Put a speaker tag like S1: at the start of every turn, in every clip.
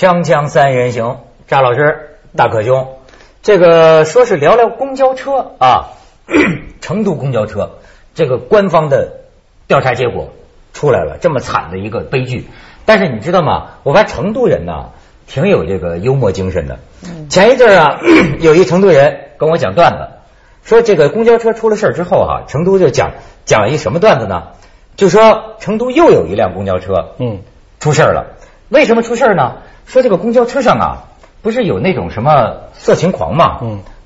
S1: 锵锵三人行，扎老师、大可兄，这个说是聊聊公交车啊，成都公交车这个官方的调查结果出来了，这么惨的一个悲剧。但是你知道吗？我发现成都人呢，挺有这个幽默精神的。前一阵啊，有一成都人跟我讲段子，说这个公交车出了事儿之后哈、成都就讲讲一什么段子呢？就说成都又有一辆公交车，
S2: 嗯，
S1: 出事儿了。为什么出事儿呢？说这个公交车上啊，不是有那种什么色情狂嘛，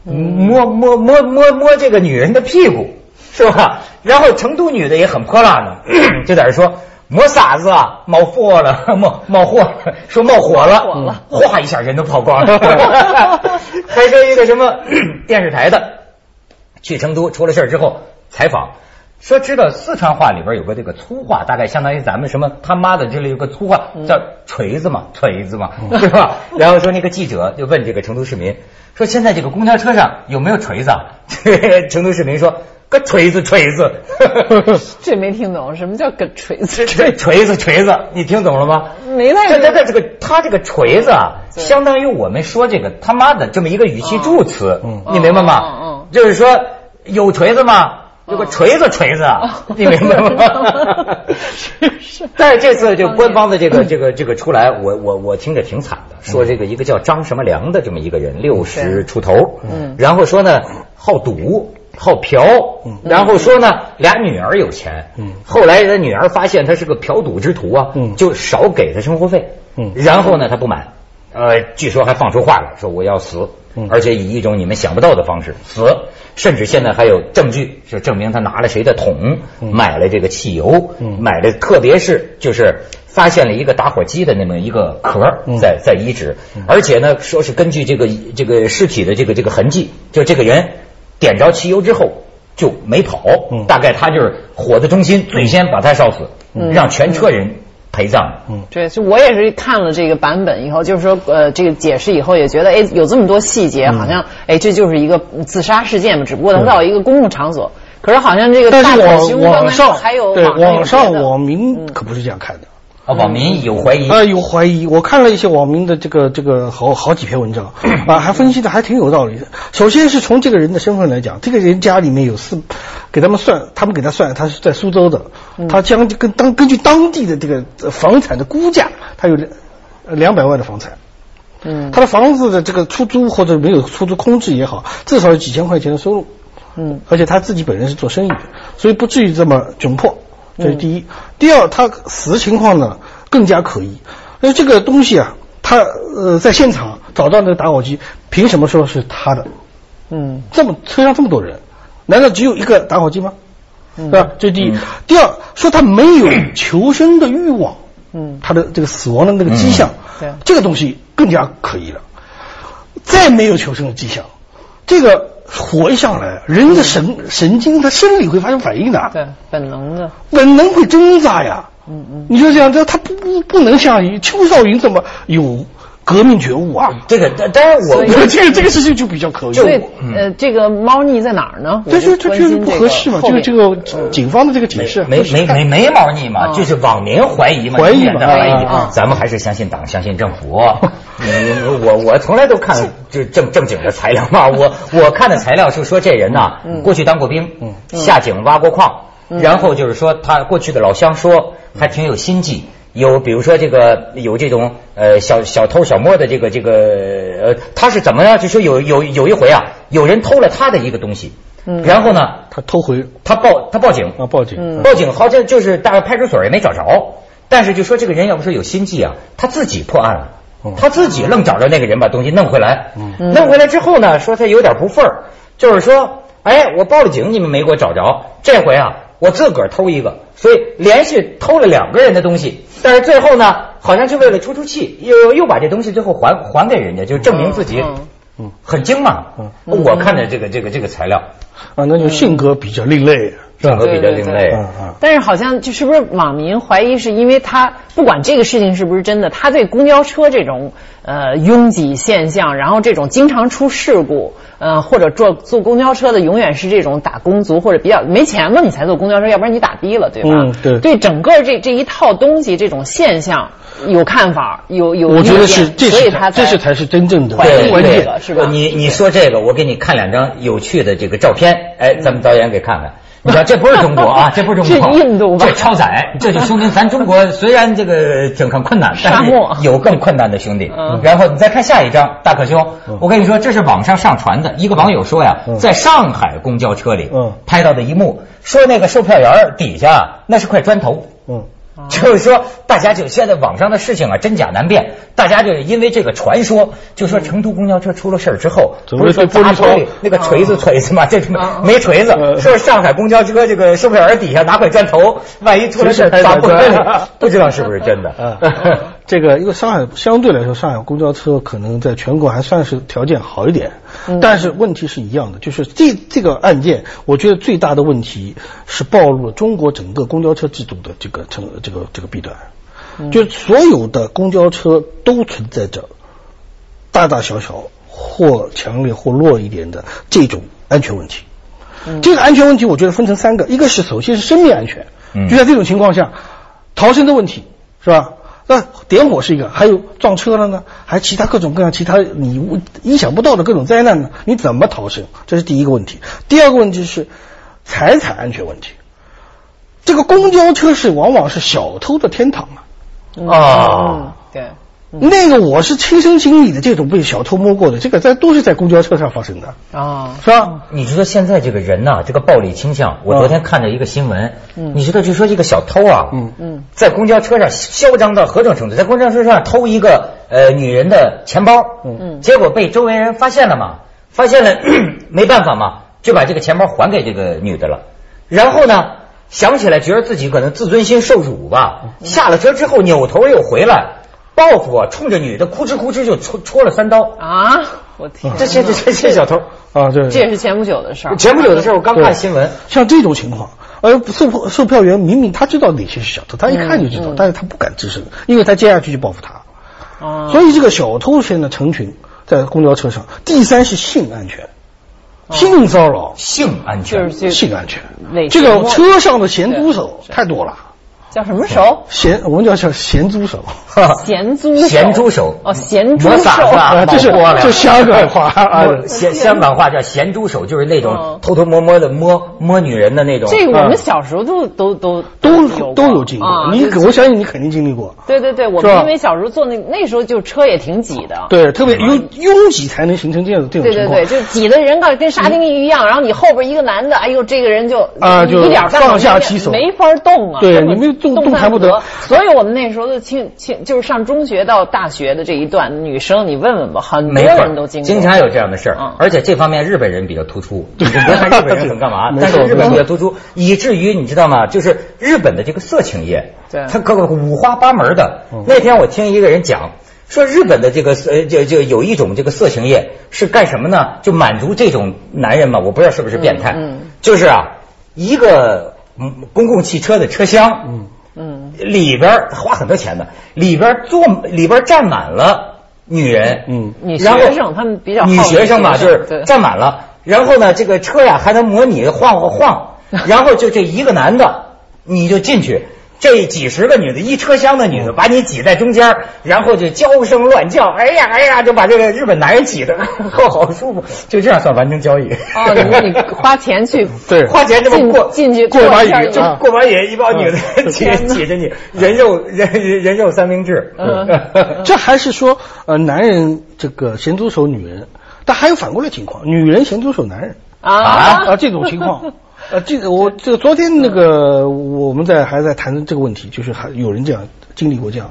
S2: 嗯，
S1: 摸摸摸摸摸这个女人的屁股，是吧？然后成都女的也很泼辣呢，就在这说摸啥子啊，冒火了，冒冒火了，说冒火了，
S3: 火了
S1: 哗一下人都跑光了。还说一个什么 电视台的去成都出了事儿之后采访。说知道四川话里边有个这个粗话，大概相当于咱们什么他妈的这里有个粗话叫锤子嘛，锤子嘛，是吧？然后说那个记者就问这个成都市民说现在这个公交车上有没有锤子啊？成都市民说个锤子锤子，
S3: 这没听懂，什么叫个锤子？
S1: 锤锤子锤子，你听懂了吗？
S3: 没太
S1: 这这这这个他这个锤子啊，相当于我们说这个他妈的这么一个语气助词，你明白吗？
S3: 嗯嗯
S1: 就是说有锤子吗？有个锤子锤子啊，你明白吗？
S3: 是
S1: 但是这次就官方的这个这个这个出来，我我我听着挺惨的，说这个一个叫张什么良的这么一个人，六十出头，
S3: 嗯。
S1: 然后说呢好赌。好嫖，然后说呢，俩女儿有钱，
S2: 嗯。
S1: 后来人女儿发现他是个嫖赌之徒啊，
S2: 嗯
S1: 就少给他生活费，
S2: 嗯。
S1: 然后呢，他不满，呃，据说还放出话来说我要死，
S2: 嗯
S1: 而且以一种你们想不到的方式死，甚至现在还有证据，是证明他拿了谁的桶，
S2: 嗯
S1: 买了这个汽油，
S2: 嗯
S1: 买了，特别是就是发现了一个打火机的那么一个壳
S2: 嗯
S1: 在在遗址，而且呢，说是根据这个这个尸体的这个这个痕迹，就这个人点着汽油之后就没跑，
S2: 嗯。
S1: 大概他就是火的中心，最先把他烧死，让全车人陪葬。
S2: 嗯。
S3: 对，就我也是看了这个版本以后，就是说，呃，这个解释以后也觉得，哎，有这么多细节，
S2: 嗯。
S3: 好像，哎，这就是一个自杀事件嘛，只不过他到一个公共场所，可是好像这个
S2: 但是
S3: 大火凶
S2: 网网
S3: 刚才
S2: 上
S3: 还有
S2: 对
S3: 网上有
S2: 网上
S3: 别的。
S2: 网民
S3: 嗯。
S2: 可不是这样看的。
S1: 啊，网民有怀疑，
S2: 啊，有怀疑。我看了一些网民的这个这个好好几篇文章 啊，还分析的还挺有道理的。首先是从这个人的身份来讲，这个人家里面有四，给他们算，他们给他算，他是在苏州的，他将跟当根据当地的这个呃房产的估价，他有两两百万的房产。
S3: 嗯
S2: 他的房子的这个出租或者没有出租空置也好，至少有几千块钱的收入。
S3: 嗯
S2: 而且他自己本人是做生意的，所以不至于这么窘迫，这是第一。第二，他死情况呢更加可疑。那这个东西啊，他呃在现场找到那个打火机，凭什么说是他的？
S3: 嗯
S2: 这么车上这么多人，难道只有一个打火机吗？
S3: 嗯
S2: 是吧？这是第一。第二，说他没有求生的欲望，
S3: 嗯
S2: 他的这个死亡的那个迹象，
S3: 对
S2: 这个东西更加可疑了。再没有求生的迹象，这个火一上来，人的神神经他生理会发生反应的，
S3: 对，本能的，
S2: 本能会挣扎呀。
S3: 嗯嗯。
S2: 你就这样，这他不不不能像邱少云这么有革命觉悟啊。
S1: 这个当然我
S2: 这个这个事情就比较可疑。
S3: 就呃，这个猫腻在哪儿呢？我
S2: 这
S3: 就
S2: 这这不合适嘛？
S3: 后
S2: 这个这个警方的这个解释
S1: 没没没没猫腻嘛，
S3: 嗯
S1: 就是网民怀疑嘛，
S2: 怀疑
S1: 的怀疑
S3: 嗯。
S1: 咱们还是相信党，相信政府。我我从来都看这正正经的材料嘛，我我看的材料是说这人呐，过去当过兵，下井挖过矿，然后就是说他过去的老乡说还挺有心计。有，比如说这个有这种呃小小偷小摸的这个这个呃，他是怎么样？就说有有有一回啊，有人偷了他的一个东西，然后呢，
S2: 他偷回。
S1: 他报他报警。
S2: 啊报警，
S1: 报警好像就是大概派出所也没找着，但是就说这个人要不说有心计啊，他自己破案了
S2: 嗯，
S1: 他自己愣找着那个人把东西弄回来，弄回来之后呢，说他有点不忿儿，就是说，哎，我报了警，你们没给我找着，这回啊，我自个儿偷一个，所以连续偷了两个人的东西，但是最后呢，好像是为了出出气，又又把这东西最后还还给人家，就证明自己
S3: 嗯
S1: 很精嘛。
S2: 嗯。
S1: 我看的这个这个这个材料，
S2: 啊，那就性格比较另类，
S1: 性格比较另类。
S3: 但是好像就是不是网民怀疑是因为他不管这个事情是不是真的，他对公交车这种呃拥挤现象，然后这种经常出事故，呃或者坐坐公交车的永远是这种打工族或者比较没钱嘛，你才坐公交车，要不然你打的了，对吧？
S2: 嗯对
S3: 对整个这这一套东西这种现象有看法，有有
S2: 我觉得是这是
S3: 见所以他
S2: 这是才是真正的
S3: 怀疑这
S2: 关键。
S3: 是吧？
S1: 你你说这个，我给你看两张有趣的这个照片，哎，咱们导演给看看。你知道，这不是中国啊，这不是中国，
S3: 是印度吧？
S1: 这超载，这就说明咱中国虽然这个挺很困难，但
S3: 沙漠。
S1: 是有更困难的兄弟
S3: 嗯。
S1: 然后你再看下一张，大可兄，我跟你说，这是网上上传的，一个网友说呀，在上海公交车里
S2: 嗯。
S1: 拍到的一幕，说那个售票员底下那是块砖头。
S2: 嗯，
S1: 就是说，大家就现在网上的事情啊，真假难辨。大家就是因为这个传说，就说成都公交车出了事儿之后，
S2: 怎么
S1: 不是说
S2: 玻璃窗
S1: 砸玻璃那个锤子锤子嘛，这没锤子，
S2: 嗯。
S1: 说上海公交车这个售票员底下拿块砖头，万一出了事儿砸玻璃，不知道是不是真的。
S2: 啊，这个因为上海相对来说，上海公交车可能在全国还算是条件好一点，但是问题是一样的，就是这这个案件，我觉得最大的问题是暴露了中国整个公交车制度的这个成这个这个弊端，就是所有的公交车都存在着大大小小或强烈或弱一点的这种安全问题。这个安全问题，我觉得分成三个，一个是首先是生命安全，
S1: 嗯。
S2: 就在这种情况下，逃生的问题是吧？那点火是一个，还有撞车了呢，还其他各种各样其他你意想不到的各种灾难呢，你怎么逃生？这是第一个问题。第二个问题是财产安全问题。这个公交车是往往是小偷的天堂啊。
S3: 对。
S2: 那个我是亲身经历的，这种被小偷摸过的，这个在都是在公交车上发生的，
S3: 啊，
S2: 是吧？
S1: 你知道现在这个人呐、这个暴力倾向，我昨天看着一个新闻，
S3: 嗯。
S1: 你知道就说这个小偷啊，
S2: 嗯。
S3: 嗯。
S1: 在公交车上嚣张到何种程度？在公交车上偷一个呃女人的钱包，
S3: 嗯。
S1: 结果被周围人发现了嘛，发现了 没办法嘛，就把这个钱包还给这个女的了。然后呢，想起来觉得自己可能自尊心受辱吧，
S3: 嗯。
S1: 下了车之后扭头又回来，报复啊，冲着女的哭哧哭哧就戳戳了三刀。
S3: 啊，我天，
S1: 这这这这这小偷，
S2: 啊，对，
S3: 这也是前不久的事儿。
S1: 前不久的时候我刚看新闻，
S2: 像这种情况，而售票售票员明明他知道哪些是小偷，他一看就知道，
S3: 嗯
S2: 但是他不敢吱声，因为他接下去就报复他。
S3: 啊，
S2: 所以这个小偷现在成群在公交车上。第三是性安全，性骚扰、
S1: 性安全。
S3: 就是这
S2: 性安全，这个车上的咸猪手太多了。
S3: 叫什么手？
S2: 咸，我们叫叫咸猪手，
S3: 咸猪手
S1: 咸猪手
S3: 哦，咸猪手
S1: 是吧
S2: 啊这是
S1: 冒锅了
S2: 这香港话 啊
S1: 摸香香港话叫咸猪手，就是那种
S3: 嗯
S1: 偷偷摸摸的摸摸女人的那种。
S3: 这个我们小时候都都都
S2: 都都有经历。你
S3: 就
S2: 我相信你肯定经历过。
S3: 对对对，我们因为小时候坐那那时候就车也挺挤的。
S2: 对，特别拥拥挤才能形成这样的这种情况
S3: 对对对，。就挤的人跟跟沙丁鱼一样，然后你后边一个男的，哎呦，这个人就
S2: 啊就
S3: 一点
S2: 放下其手
S3: 没法动啊，
S2: 对你们动
S3: 动
S2: 动弹不得。
S3: 所以我们那时候的青青就是上中学到大学的这一段，女生你问问吧，很多人都经过，
S1: 经常有这样的事儿
S3: 嗯，
S1: 而且这方面日本人比较突出。你别看 日本人很干嘛，但是日本比较突出，以至于你知道吗？就是日本的这个色情业，
S3: 对
S1: 它各个五花八门的
S2: 嗯。
S1: 那天我听一个人讲。说日本的这个呃，就就有一种这个色情业是干什么呢？就满足这种男人嘛，我不知道是不是变态，
S3: 嗯嗯
S1: 就是啊，一个嗯公共汽车的车厢，里边花很多钱的，里边坐里边站满了女人，
S2: 嗯
S3: 女
S1: 然后
S3: 学生他们比较好
S1: 女学生嘛，就是站满了，然后呢，这个车呀还能模拟晃晃晃，然后就这一个男的，你就进去。这几十个女的，一车厢的女的，把你挤在中间，然后就娇声乱叫，哎呀哎呀，就把这个日本男人挤得 好好舒服，就这样算完成交易。
S3: 哦，你你花钱去
S2: 对。
S1: 花钱这么过
S3: 进去
S2: 过把瘾
S1: 就
S2: 啊。
S1: 过完瘾，一帮女的 挤挤着你，人肉人人人肉三明治。
S3: 嗯。
S2: 这还是说呃男人这个咸猪手女人，但还有反过来情况，女人咸猪手男人。
S3: 啊。
S2: 啊这种情况。呃，这个我这个昨天那个我们在还在谈这个问题，就是还有人这样经历过这样，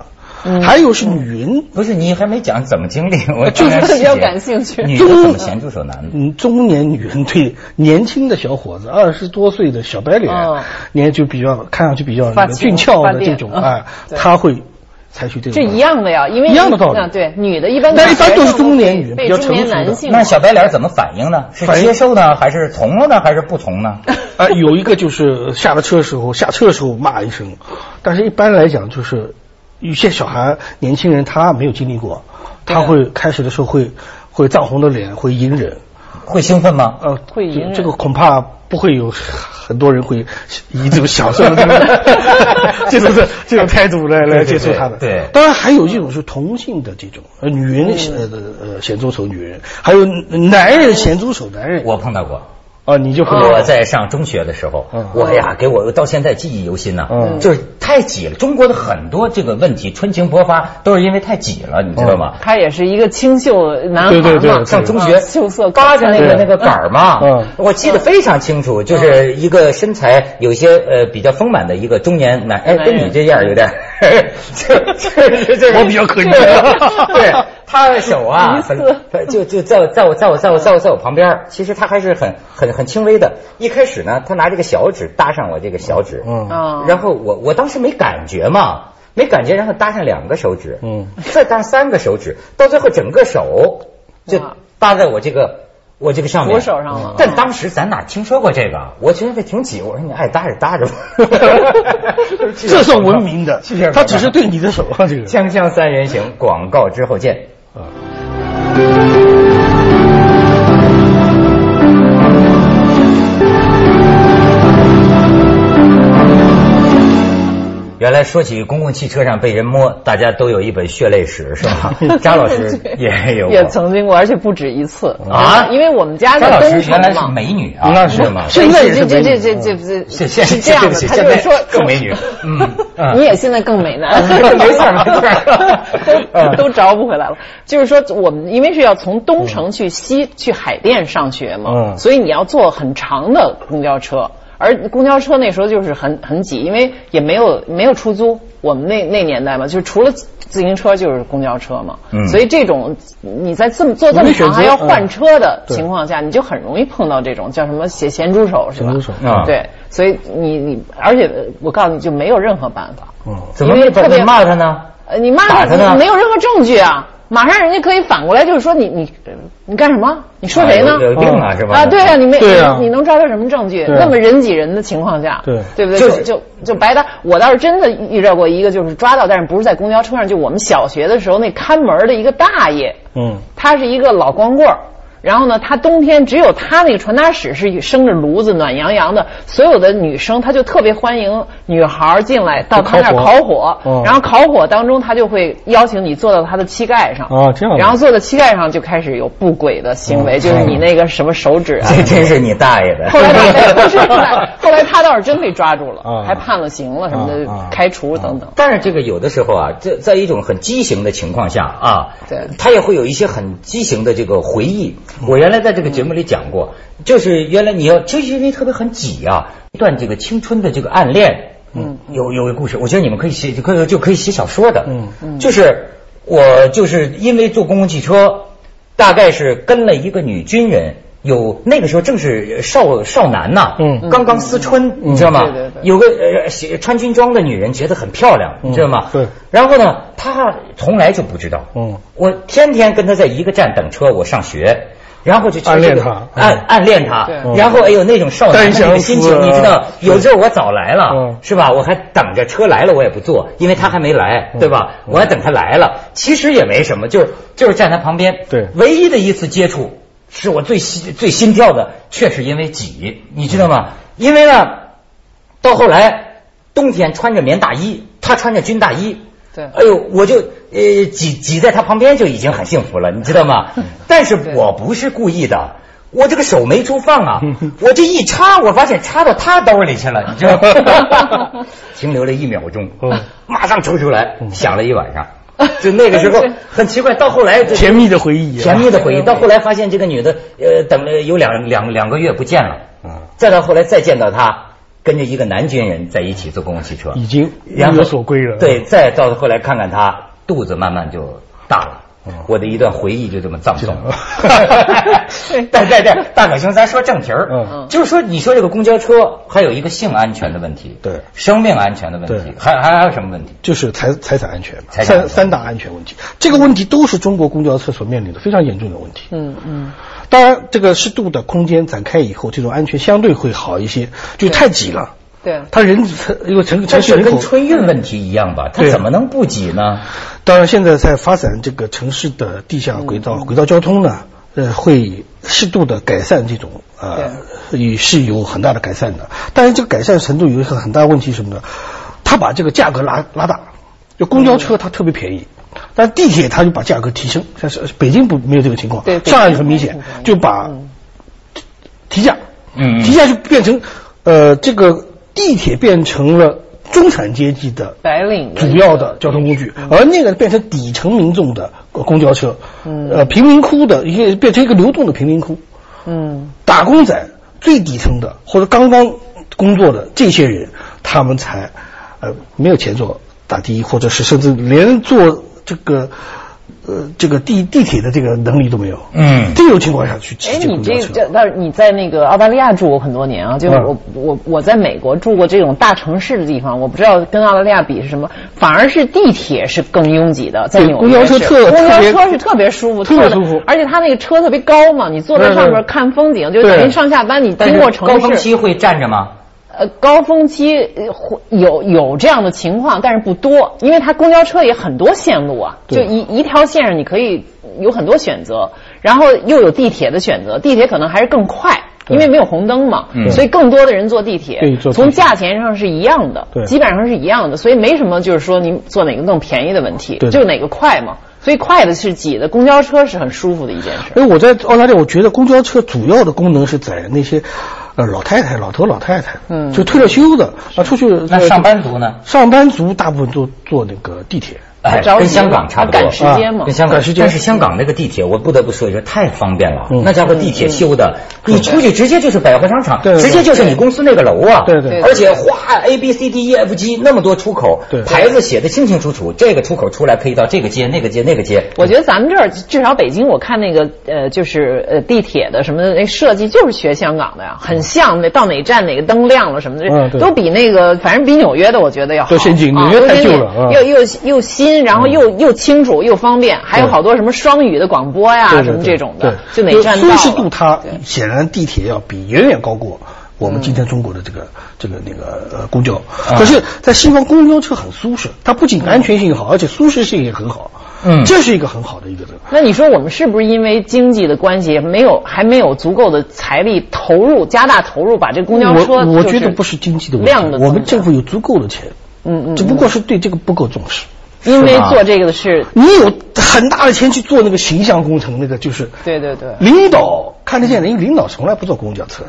S2: 还有是女人
S1: 不是你还没讲怎么经历，我
S2: 就是
S3: 比较感兴趣
S1: 女的怎么咸猪手男的？
S2: 嗯，中年女人对年轻的小伙子，二十多岁的小白脸，
S3: 嗯
S2: 年就比较看上去比较俊俏的这种，
S3: 嗯
S2: 哎，
S3: 对
S2: 他会采取这种
S3: 这一样的呀，因为
S2: 一样的道理。
S3: 啊对，女的一般
S2: 那一般都是中年女人比较
S3: 中年
S2: 成熟的。
S3: 男性
S1: 那小白脸怎么反应呢？是
S2: 反
S1: 接受呢，还是从了呢，还是不从呢？
S2: 啊，有一个就是下了车的时候，下车的时候骂一声，但是一般来讲就是有些小孩、年轻人他没有经历过，他会开始的时候会会涨红的脸，会隐忍，
S1: 会兴奋吗？
S2: 呃，
S3: 会赢
S2: 这个恐怕不会有很多人会 以这种享受的这种这种这这种态度来来接受他的。
S1: 对对对
S2: 当然还有一种是同性的这种，呃，女人呃呃咸猪手女人，还有男人咸猪手男人。
S1: 我碰到过。
S2: 啊，你就
S1: 我在上中学的时候
S2: 嗯，
S1: 我呀给我到现在记忆犹新呢
S2: 嗯。
S1: 就是太挤了，中国的很多这个问题春情勃发都是因为太挤了，你知道吗？
S3: 他也是一个清秀男孩
S2: 对对对
S3: 嘛，
S1: 上中学
S3: 啊。秀色
S1: 扒着那个那个杆儿嘛。
S2: 嗯，
S1: 我记得非常清楚，就是一个身材有些呃比较丰满的一个中年男，哎，跟你这样有点，这这这这
S2: 我比较可疑
S1: 对，他的手啊，很就就在我在我在我在我在我在我旁边，其实他还是很很很轻微的。一开始呢，他拿这个小指搭上我这个小指，
S2: 嗯。
S3: 啊，
S1: 然后我我当时没感觉嘛，没感觉，然后搭上两个手指，
S2: 嗯，
S1: 再搭三个手指，到最后整个手就搭在我这个我这个上面。
S3: 我手上了。
S1: 但当时咱哪听说过这个？我觉得这挺挤，我说你爱搭着搭着吧。
S2: 这算文明 的。他只是对你的手啊，这个。
S1: 锵锵三人行，广告之后见。
S2: 啊
S1: 说起公共汽车上被人摸，大家都有一本血泪史，是吧？张老师也有
S3: 也曾经过，而且不止一次。
S1: 啊？
S3: 因为我们家
S1: 张老
S3: 在东
S1: 城原来是。美女啊，
S2: 那是
S1: 是吗？
S2: 现在
S3: 这这这这这
S1: 现现
S3: 是这样的，他就是说
S1: 现在更美女。嗯 嗯。
S3: 你也现在更美男，
S1: 没错没错
S3: 都都找不回来了。就是说，我们因为是要从东城去西去海淀上学嘛，
S2: 嗯。
S3: 所以你要坐很长的公交车。而公交车那时候就是很很挤，因为也没有没有出租，我们那那年代嘛，就是除了自行车就是公交车嘛，
S1: 嗯
S3: 所以这种你在这么坐这么长还要换车的情况下，你就很容易碰到这种叫什么咸咸猪手是吧？
S2: 咸猪手
S1: 啊
S3: 对，所以你你而且呃我告诉你就没有任何办法，
S2: 嗯，
S1: 怎么
S3: 特别
S1: 骂他呢？
S3: 呃，你骂
S1: 打他呢
S3: 你没有任何证据啊，马上人家可以反过来就是说你你你干什么？你说谁呢？
S1: 啊有有病啊，是吧？
S3: 啊，对啊，你没你你能抓到什么证据？
S2: 啊
S3: 那么人挤人的情况下，
S2: 对
S3: 对不对？
S1: 就
S3: 就就就白搭。我倒是真的遇到过一个，就是抓到，但是不是在公交车上，就我们小学的时候那看门的一个大爷，
S2: 嗯，
S3: 他是一个老光棍儿。然后呢，他冬天只有他那个传达室是生着炉子，暖洋洋的。所有的女生，他就特别欢迎女孩进来到他那儿
S2: 烤火
S3: 然后烤火当中，他就会邀请你坐到他的膝盖上。
S2: 哦这样
S3: 然后坐在膝盖上就开始有不轨的行为，
S2: 哦
S3: 就是你那个什么手指啊。
S1: 这真是你大爷的！
S3: 后来他不是后来 后来他倒是真被抓住了，
S2: 啊
S3: 还判了刑了什么的，开除等等。
S1: 但是这个有的时候啊，这在一种很畸形的情况下啊，
S3: 对
S1: 他也会有一些很畸形的这个回忆。我原来在这个节目里讲过，就是原来你要就是因为特别很挤啊，一段这个青春的这个暗恋，嗯，有有个故事，我觉得你们可以写，就可以就可以写小说的，
S2: 嗯
S3: 嗯
S1: 就是我就是因为坐公共汽车，大概是跟了一个女军人。有那个时候正是少少男呐，
S2: 嗯
S1: 刚刚思春，你知道吗？有个呃写穿军装的女人觉得很漂亮，你知道吗？
S2: 对。
S1: 然后呢，他从来就不知道。
S2: 嗯。
S1: 我天天跟他在一个站等车，我上学，然后就
S2: 暗恋他
S1: 暗暗恋他。然后哎呦那种少男的心情，你知道？有时候我早来了
S2: 嗯，
S1: 是吧？我还等着车来了，我也不坐，因为他还没来，对吧？我还等他来了，其实也没什么，就是就是站他旁边。
S2: 对
S1: 唯一的一次接触。是我最心最心跳的，却是因为挤，你知道吗？因为呢，到后来冬天穿着棉大衣，他穿着军大衣，
S3: 对
S1: 哎呦，我就呃挤挤在他旁边就已经很幸福了，你知道吗？但是我不是故意的。我这个手没处放啊，我这一插，我发现插到他兜里去了，你知道吗？停留了一秒钟
S2: 嗯，
S1: 马上抽出来，想了一晚上。就那个时候很奇怪，到后来
S2: 甜蜜的回忆啊，
S1: 甜蜜的回忆。到后来发现这个女的，呃，等了有两两两个月不见了，
S2: 啊
S1: 再到后来再见到她，跟着一个男军人在一起坐公共汽车，
S2: 已经有所归了
S1: 对，再到后来看看她肚子慢慢就大了，我的一段回忆就这么葬送。了。对对对，大可兄，咱说正题儿，
S2: 嗯。
S1: 就是说，你说这个公交车还有一个性安全的问题，
S2: 对。
S1: 生命安全的问题。
S2: 对，
S1: 还还还有什么问题？
S2: 就是财财产安全嘛，
S1: 财产安全。
S2: 三三大安全问题，这个问题都是中国公交车所面临的非常严重的问题。
S3: 嗯嗯，
S2: 当然，这个适度的空间展开以后，这种安全相对会好一些，就太挤了。
S3: 对。
S2: 他人因为城城
S1: 市跟
S2: 市人口，
S1: 春运问题一样吧，
S2: 他
S1: 怎么能不挤呢？
S2: 当然现在在发展这个城市的地下轨道、轨道交通呢，呃，会适度的改善这种呃，也是有很大的改善的。但是这个改善程度有一个很大问题是什么呢？他把这个价格拉拉大，就公交车它特别便宜。但地铁它就把价格提升，像是北京不没有这个情况，
S3: 对
S2: 上海很明显
S3: 嗯
S2: 就把提价，
S1: 嗯
S2: 提价就变成呃这个地铁变成了中产阶级的
S3: 白领的
S2: 主要的交通工具，而那个变成底层民众的公交车，呃贫民窟的一个变成一个流动的贫民窟，
S3: 嗯。
S2: 打工仔最底层的或者刚刚工作的这些人，他们才呃没有钱坐打的，或者是甚至连坐这个呃这个地地铁的这个能力都没有。
S1: 嗯
S2: 这种情况下去
S3: 哎，
S2: 骑
S3: 你这
S2: 公交车，
S3: 这，但是你在那个澳大利亚住过很多年啊，就是
S2: 嗯
S3: 我我我在美国住过这种大城市的地方，我不知道跟澳大利亚比是什么，反而是地铁是更拥挤的，在纽约
S2: 公交车
S3: 是
S2: 特
S3: 公交车是特别舒服，特别
S2: 舒服
S3: 而且它那个车特别高嘛，你坐在上面看风景，就等于上下班你经过城市
S1: 高峰。期会站着吗？
S3: 呃，高峰期有有这样的情况，但是不多，因为它公交车也很多线路啊，就一一条线上你可以有很多选择，然后又有地铁的选择，地铁可能还是更快。因为没有红灯嘛，
S1: 嗯
S3: 所以更多的人坐地铁从价钱上是一样的
S2: 对，
S3: 基本上是一样的，所以没什么就是说你坐哪个更便宜的问题，就哪个快嘛。所以快的是挤的，公交车是很舒服的一件事。
S2: 因为我在澳大利亚，我觉得公交车主要的功能是在那些呃老太太、老头老太太，
S3: 嗯
S2: 就退了休的啊，出去呃
S1: 那上班族呢？
S2: 上班族大部分都坐那个地铁。
S1: 哎，跟香港差不多，
S3: 赶时间嘛
S1: 跟香港
S2: 赶时间
S1: 但是香港那个地铁，我不得不说一句，太方便了。
S2: 嗯
S1: 那家伙地铁修的，你出去直接就是百货商场，
S2: 对对
S1: 直接就是你公司那个楼啊。
S2: 对对
S1: 而且哗，A B C D E F G 那么多出口，
S2: 对
S1: 牌子写的清清楚楚，这个出口出来可以到这个街、那个街、那个街。
S3: 我觉得咱们这儿至少北京，我看那个呃，就是呃地铁的什么的那设计就是学香港的呀，很像那到哪站哪个灯亮了什么的，都比那个反正比纽约的我觉得要好。
S2: 都先进
S3: 啊
S2: 纽约太旧了嗯
S3: 又又又新，然后又又清楚又方便，还有好多什么双语的广播呀什么这种的，
S2: 对
S3: 就哪站到了
S2: 舒适度它显然地铁要比远远高过我们今天中国的这个、这个那个呃公交。
S1: 啊
S2: 可是，在西方公交车很舒适，它不仅安全性好，而且舒适性也很好。
S1: 嗯
S2: 这是一个很好的一个这个。
S3: 那你说我们是不是因为经济的关系，没有还没有足够的财力投入，加大投入，把这公交车
S2: 我我觉得不是经济的问
S3: 量的
S2: 题，我们政府有足够的钱，
S3: 嗯嗯
S2: 只不过是对这个不够重视。
S3: 因为做这个的是，
S2: 你有很大的钱去做那个形象工程，那个就是
S3: 对对对。
S2: 领导看得见的，因为领导从来不坐公交车，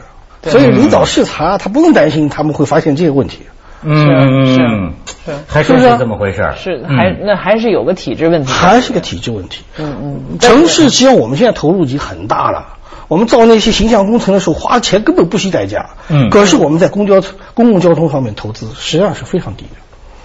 S2: 所以领导视察他不用担心他们会发现这些问题。
S1: 嗯
S3: 是
S1: 嗯，
S3: 是
S1: 还
S2: 是不是
S1: 这么回事儿。
S3: 是
S1: 嗯
S3: 还那还是有个体制问题，
S2: 还是个体制问题。
S3: 嗯嗯，
S2: 城市其实我们现在投入已经很大了，我们造那些形象工程的时候花的钱根本不惜代价。
S1: 嗯
S2: 可是我们在公交车、公共交通方面投资实际上是非常低的。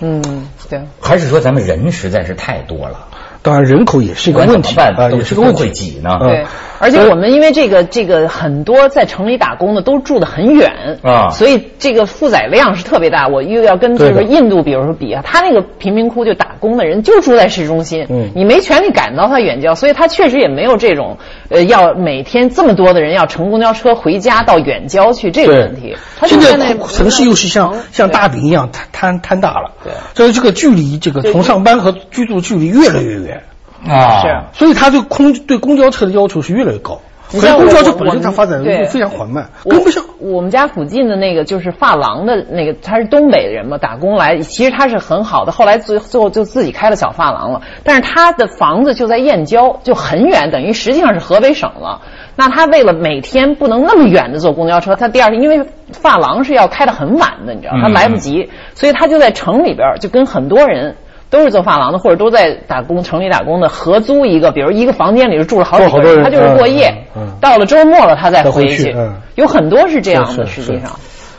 S3: 嗯对，
S1: 还是说咱们人实在是太多了，
S2: 当然，人口也是一个问题啊，也是个问题。
S1: 都会挤呢。
S2: 嗯
S3: 对，而且我们因为这个这个很多在城里打工的都住得很远
S1: 啊
S3: 所以这个负载量是特别大。我又要跟就是
S2: 对的
S3: 印度比如说比啊，他那个贫民窟就打工的人就住在市中心，
S2: 嗯
S3: 你没权利赶到他远郊，所以他确实也没有这种呃要每天这么多的人要乘公交车回家到远郊去这个问题。他就
S2: 现
S3: 那
S2: 在城市又是像像大饼一样摊摊摊大了，
S3: 对
S2: 所以这个距离，这个从上班和居住距离越来越远，
S1: 啊，
S3: 是
S2: 所以他对空对公交车的要求是越来越高。可是公交车本身它发展
S3: 对
S2: 非常缓慢，
S3: 我
S2: 跟不上。
S3: 我们家附近的那个就是发廊的那个，他是东北人嘛，打工来，其实他是很好的，后来最最后就自己开了小发廊了。但是他的房子就在燕郊，就很远，等于实际上是河北省了。那他为了每天不能那么远的坐公交车，他第二天因为发廊是要开的很晚的，你知道，他
S1: 嗯
S3: 来不及，所以他就在城里边儿就跟很多人。都是做发廊的，或者都在打工，城里打工的，合租一个，比如一个房间里就住了好几个人，他就是过夜，
S2: 嗯嗯。
S3: 到了周末了他再
S2: 再回
S3: 回去，
S2: 嗯。
S3: 有很多是这样的，实际上。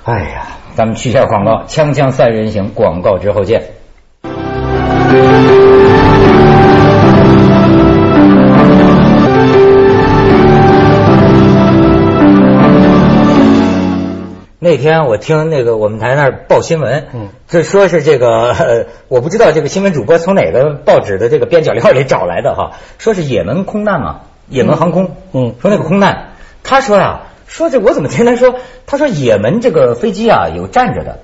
S1: 哎呀，咱们去一下广告，锵锵三人行，广告之后见。那天我听那个我们台那儿报新闻，
S2: 嗯，
S1: 就说是这个、呃 我不知道这个新闻主播从哪个报纸的这个边角料里找来的哈，说是也门空难嘛，也门航空，
S2: 嗯
S1: 说那个空难，他说呀、说这我怎么听他说，他说也门这个飞机啊有站着的。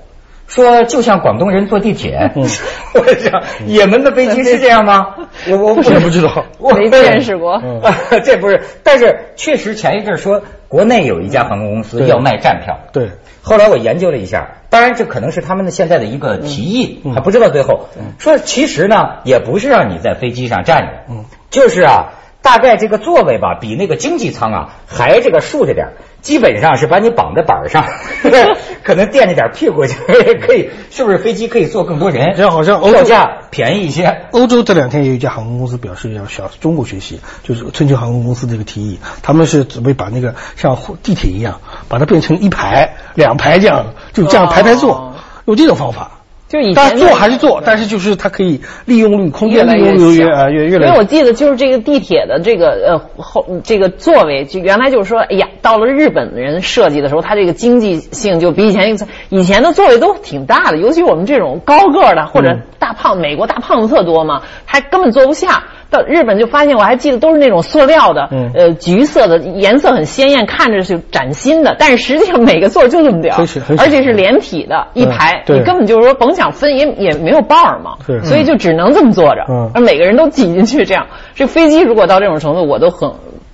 S1: 说就像广东人坐地铁，
S2: 嗯。
S1: 我想也门的飞机是这样吗？我我
S2: 我不知道。
S1: 我
S3: 没见识过。
S2: 嗯。
S1: 啊，这不是，但是确实前一阵说国内有一家航空公司要卖站票，
S2: 对，
S1: 后来我研究了一下，当然这可能是他们的现在的一个提议，
S2: 嗯。
S1: 还不知道最后。说其实呢也不是让你在飞机上站着，
S2: 嗯。
S1: 就是啊。大概这个座位吧，比那个经济舱啊还这个竖着点基本上是把你绑在板儿上，可能垫着点屁股就可以，是不是飞机可以坐更多人？
S2: 这样好像欧洲
S1: 票价便宜一些。
S2: 欧洲这两天有一家航空公司表示要向中国学习，就是春秋航空公司这个提议，他们是准备把那个像地铁一样，把它变成一排、两排这样，就这样排排坐，
S3: 哦
S2: 有这种方法。
S3: 就以前
S2: 但坐还是坐，但是就是它可以利用率、空间利用率越啊越越来越。
S3: 因为我记得就是这个地铁的这个呃后这个座位，就原来就是说，哎呀，到了日本人设计的时候，它这个经济性就比以前以前的座位都挺大的，尤其我们这种高个儿的或者
S2: 嗯
S3: 大胖，美国大胖子特多嘛，还根本坐不下。到日本就发现，我还记得都是那种塑料的，
S2: 嗯
S3: 呃，橘色的，颜色很鲜艳，看着是崭新的，但是实际上每个座儿就这么点儿而且是连体的，一
S2: 嗯
S3: 排，
S2: 对
S3: 你根本就是说甭想分也也没有伴儿嘛，所以就只能这么坐着，
S2: 嗯
S3: 而每个人都挤进去，这样，这飞机如果到这种程度，我都很。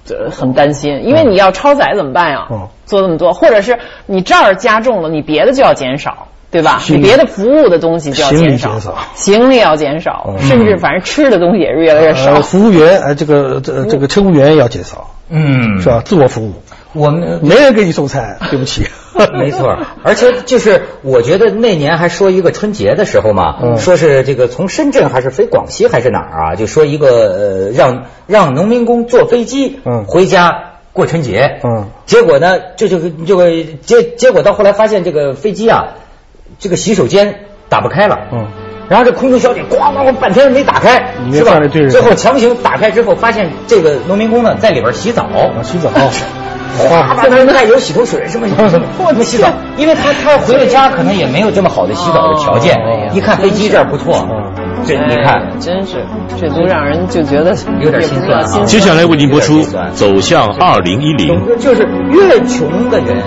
S3: 呃很担心，因为你要超载怎么办呀？
S2: 嗯
S3: 坐这么多，或者是你这儿加重了，你别的就要减少，对吧？你别的服务的东西就要减少，行李要减少，
S2: 嗯
S3: 甚至反正吃的东西也是越来越少。
S2: 呃，服务员呃，这个这这个乘务员要减少，
S1: 嗯
S2: 是吧？自我服务，
S1: 我们
S2: 没人给你送菜，对不起。
S1: 没错，而且就是我觉得那年还说一个春节的时候嘛，
S2: 嗯。
S1: 说是这个从深圳还是飞广西还是哪儿啊，就说一个呃让让农民工坐飞机
S2: 嗯。
S1: 回家过春节，
S2: 嗯，
S1: 结果呢这就这个结结果到后来发现这个飞机啊，这个洗手间打不开了，
S2: 嗯。
S1: 然后这空中小姐咣咣咣半天没打开是吧？最后强行打开之后，发现这个农民工呢在里边洗澡，
S2: 啊，洗澡。
S1: 哗，把那还有洗头水什么什么什么洗澡，因为他他回了家可能也没有这么好的洗澡的条件
S3: 哦，
S1: 一看飞机这儿不错，这你看
S3: 哎真是，这都让人就觉得
S1: 有点心酸
S4: 接下来为您播出走向二零一零》。
S1: 就是越穷的人